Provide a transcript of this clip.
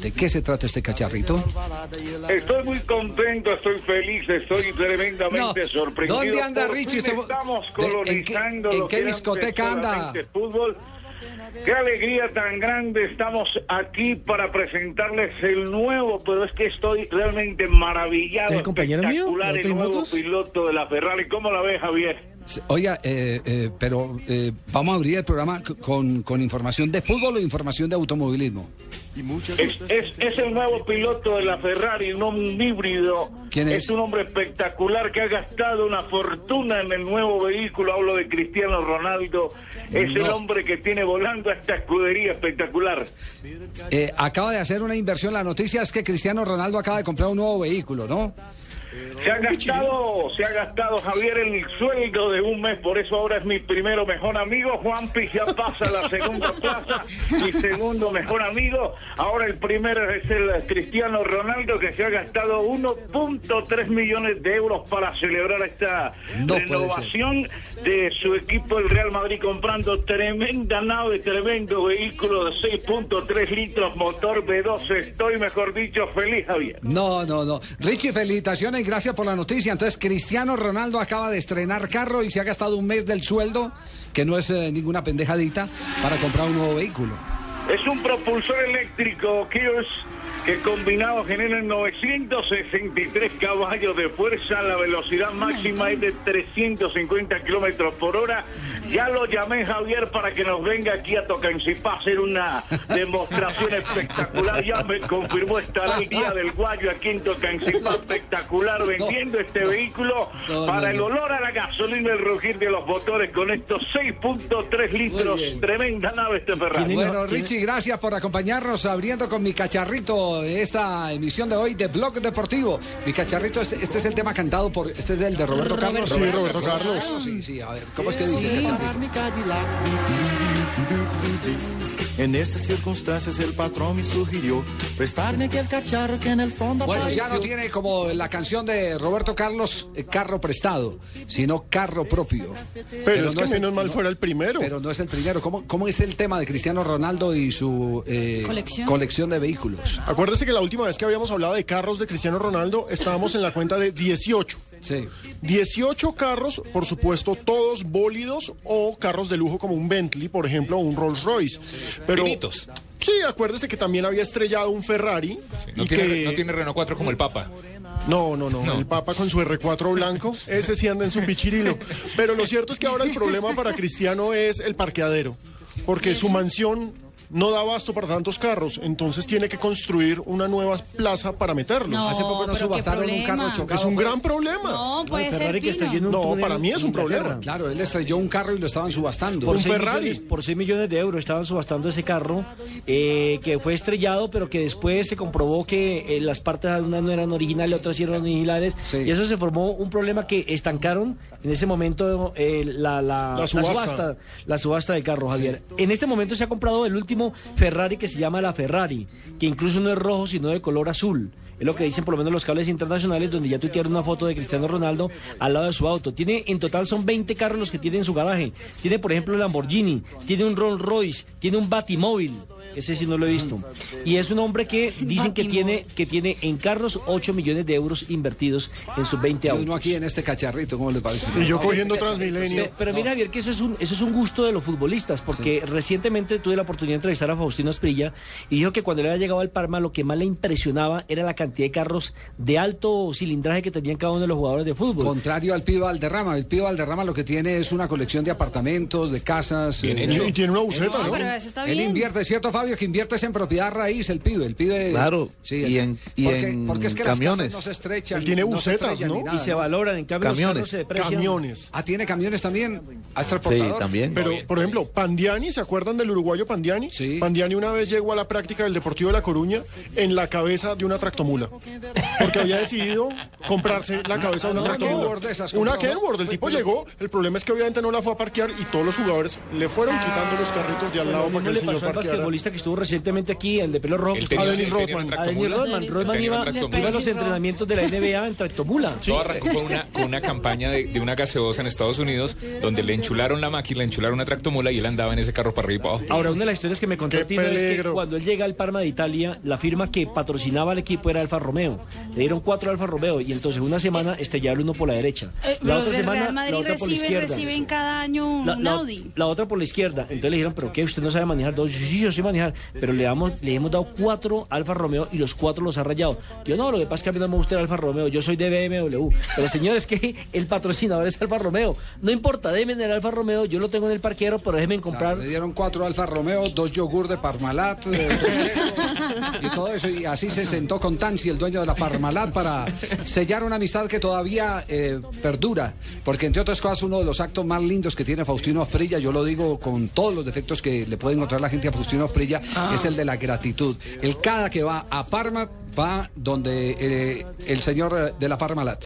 ¿De qué se trata este cacharrito? Estoy muy contento, estoy feliz, estoy tremendamente No. sorprendido. ¿Dónde anda Richie? Usted- Estamos ¿De- en qué- colonizando en qué antes discoteca anda? Fútbol. Qué alegría tan grande. Estamos aquí para presentarles el nuevo, pero es que estoy realmente maravillado. ¿Es el compañero mío? espectacular, ¿De el nuevo piloto de la Ferrari. ¿Cómo la ves, Javier? Oiga, eh, eh, pero eh, vamos a abrir el programa con, con información de fútbol o información de automovilismo. Es, es, es el nuevo piloto de la Ferrari, un un híbrido. ¿Quién es? un hombre espectacular que ha gastado una fortuna en el nuevo vehículo. Hablo de Cristiano Ronaldo. Es el No. hombre que tiene volando a esta escudería espectacular. Eh, acaba de hacer una inversión. La noticia es que Cristiano Ronaldo acaba de comprar un nuevo vehículo, ¿no? Se ha gastado, se ha gastado Javier el sueldo de un mes, por eso ahora es mi primero mejor amigo. Juanpi ya pasa a la segunda plaza, mi segundo mejor amigo. Ahora el primero es el Cristiano Ronaldo que se ha gastado 1.3 millones de euros para celebrar esta No renovación de su equipo el Real Madrid comprando tremenda nave, tremendo vehículo de 6.3 litros, motor B12. Estoy, mejor dicho, feliz, Javier. No, no, no. Richie, felicitaciones y gracias por la noticia. Entonces, Cristiano Ronaldo acaba de estrenar carro y se ha gastado un mes del sueldo, que no es eh, ninguna pendejadita, para comprar un nuevo vehículo. Es un propulsor eléctrico Kios que combinado genera 963 caballos de fuerza. La velocidad máxima es de 350 kilómetros por hora. Ya lo llamé Javier para que nos venga aquí a Tocancipá a hacer una demostración espectacular. Ya me confirmó estará el día del guayo aquí en Tocancipá espectacular vendiendo este vehículo para el olor a la gasolina y el rugir de los motores con estos 6.3 litros. Tremenda nave este Ferrari. Bueno, Richie, gracias por acompañarnos abriendo con mi cacharrito esta emisión de hoy de Blog Deportivo. Mi cacharrito, este, este es el tema cantado por. Este es el de Roberto Carlos. Sí, Roberto Carlos. Sí, sí, a ver, ¿cómo es que dice el cacharrito? En estas circunstancias el patrón me sugirió prestarme aquel cacharro que en el fondo Bueno, ya no tiene como la canción de Roberto Carlos, eh, carro prestado, sino carro propio. Pero, es no que el- menos mal no- fuera el primero. Pero no es el primero. ¿Cómo, cómo es el tema de Cristiano Ronaldo y su eh, ¿Colección? colección de vehículos? Acuérdese que la última vez que habíamos hablado de carros de Cristiano Ronaldo estábamos en la cuenta de 18. Sí. 18 carros, por supuesto, todos bólidos o carros de lujo como un Bentley, por ejemplo, o un Rolls Royce. Pero, Finitos. Sí, acuérdese que también había estrellado un Ferrari. No, y tiene, que- no tiene Renault 4 como el Papa. No, no, no, El Papa con su R4 blanco, ese sí anda en su pichirilo. Pero lo cierto es que ahora el problema para Cristiano es el parqueadero. Porque su mansión no da abasto para tantos carros. Entonces tiene que construir una nueva plaza para meterlos. No, Hace poco nos subastaron un carro chocado. Es un gran problema. No, puede el ser Pino. un No, para mí es un problema. Claro, él estrelló un carro y lo estaban subastando. Un Por seis Ferrari. millones- por 6 millones de euros estaban subastando ese carro eh, que fue estrellado, pero que después se comprobó que eh, las partes algunas no eran originales, otras sí eran originales. Sí. Y eso se formó un problema que estancaron en ese momento eh, la, la, La subasta. la subasta del carro, Javier. En este momento se ha comprado el último Ferrari que se llama la Ferrari, que incluso no es rojo, sino de color azul. Es lo que dicen por lo menos los cables internacionales, donde ya tuitearon una foto de Cristiano Ronaldo al lado de su auto. Tiene, en total son 20 carros los que tiene en su garaje. Tiene, por ejemplo, el Lamborghini, tiene un Rolls Royce, tiene un Batimóvil. Ese sí no lo he visto. Y es un hombre que dicen que tiene, que tiene en carros 8 millones de euros invertidos en sus 20 Y autos. uno aquí en este cacharrito, ¿cómo le parece? Y yo cogiendo Transmilenio. Pe- Pero mira, Javier, que eso es un, eso es un gusto de los futbolistas, porque recientemente tuve la oportunidad de entrevistar a Faustino Asprilla y dijo que cuando le había llegado al Parma lo que más le impresionaba era la cantidad de carros de alto cilindraje que tenían cada uno de los jugadores de fútbol. Contrario al Pío Valderrama. El Pío Valderrama lo que tiene es una colección de apartamentos, de casas. Bien eh, hecho. Y tiene una buceta, No, ¿no? pero eso está Él invierte, ¿cierto, Fabio? Que invierte es en propiedad raíz, el pibe. El pibe Claro, Sí, y en- y porque, en porque es que las camiones. casas no se estrechan. Él tiene no se bucetas, ¿no? nada, y se valoran, en cambio los Camiones. carros se. Camiones. Ah, ¿tiene camiones también? ¿Ah, es Sí, transportador? también. Pero, por ejemplo, Pandiani, ¿se acuerdan del uruguayo Pandiani? Sí. Pandiani una vez llegó a la práctica del Deportivo de La Coruña en la cabeza de una tractomula. Porque había decidido comprarse la cabeza de una tractomula. Una. Kenworth. El tipo llegó, el problema es que obviamente no la fue a parquear y todos los jugadores le fueron quitando los carritos de al lado para que el le señor parqueara. futbolista que estuvo recientemente aquí, el de pelo rojo. Estuvo- Dennis Rodman. a Dennis. Rodman. Rodman iba, a los entrenamientos de la NBA en tractomula. Todo arrancó con una, con una campaña de, de una gaseosa en Estados Unidos donde le enchularon la máquina, le enchularon una tractomula y él andaba en ese carro para arriba y para abajo. Ahora, una de las historias que me contó ¡Qué Tino es que cuando él llega al Parma de Italia, la firma que patrocinaba al equipo era Alfa Romeo. Le dieron cuatro Alfa Romeo y entonces una semana estrellaron uno por la derecha. Eh, La los otra semana, Real Madrid la otra por la reciben, izquierda. reciben cada año un, La, la- Audi. la otra por la izquierda. Entonces le dijeron, ¿pero qué? ¿Usted no sabe manejar dos? Sí, sí, yo sé manejar. Pero le, damos, le hemos dado cuatro Alfa Romeo y los cuatro los ha rayado. Yo no, lo que pasa es que a mí no me gusta el Alfa Romeo. Yo soy de BMW. Pero señor, es que el patrocinador es Alfa Romeo. No importa, déjenme el Alfa Romeo. Yo lo tengo en el parquero, pero déjenme comprar. Le dieron cuatro Alfa Romeo, dos yogur de Parmalat, quesos y todo eso. Y así se sentó con Tansi, el dueño de la Parmalat, para sellar una amistad que todavía eh, perdura. Porque, entre otras cosas, uno de los actos más lindos que tiene Faustino Asprilla, yo lo digo con todos los defectos que le puede encontrar la gente a Faustino Asprilla, es el de la gratitud. El cada que va a Parma, va donde eh, el señor eh, de la Parmalat.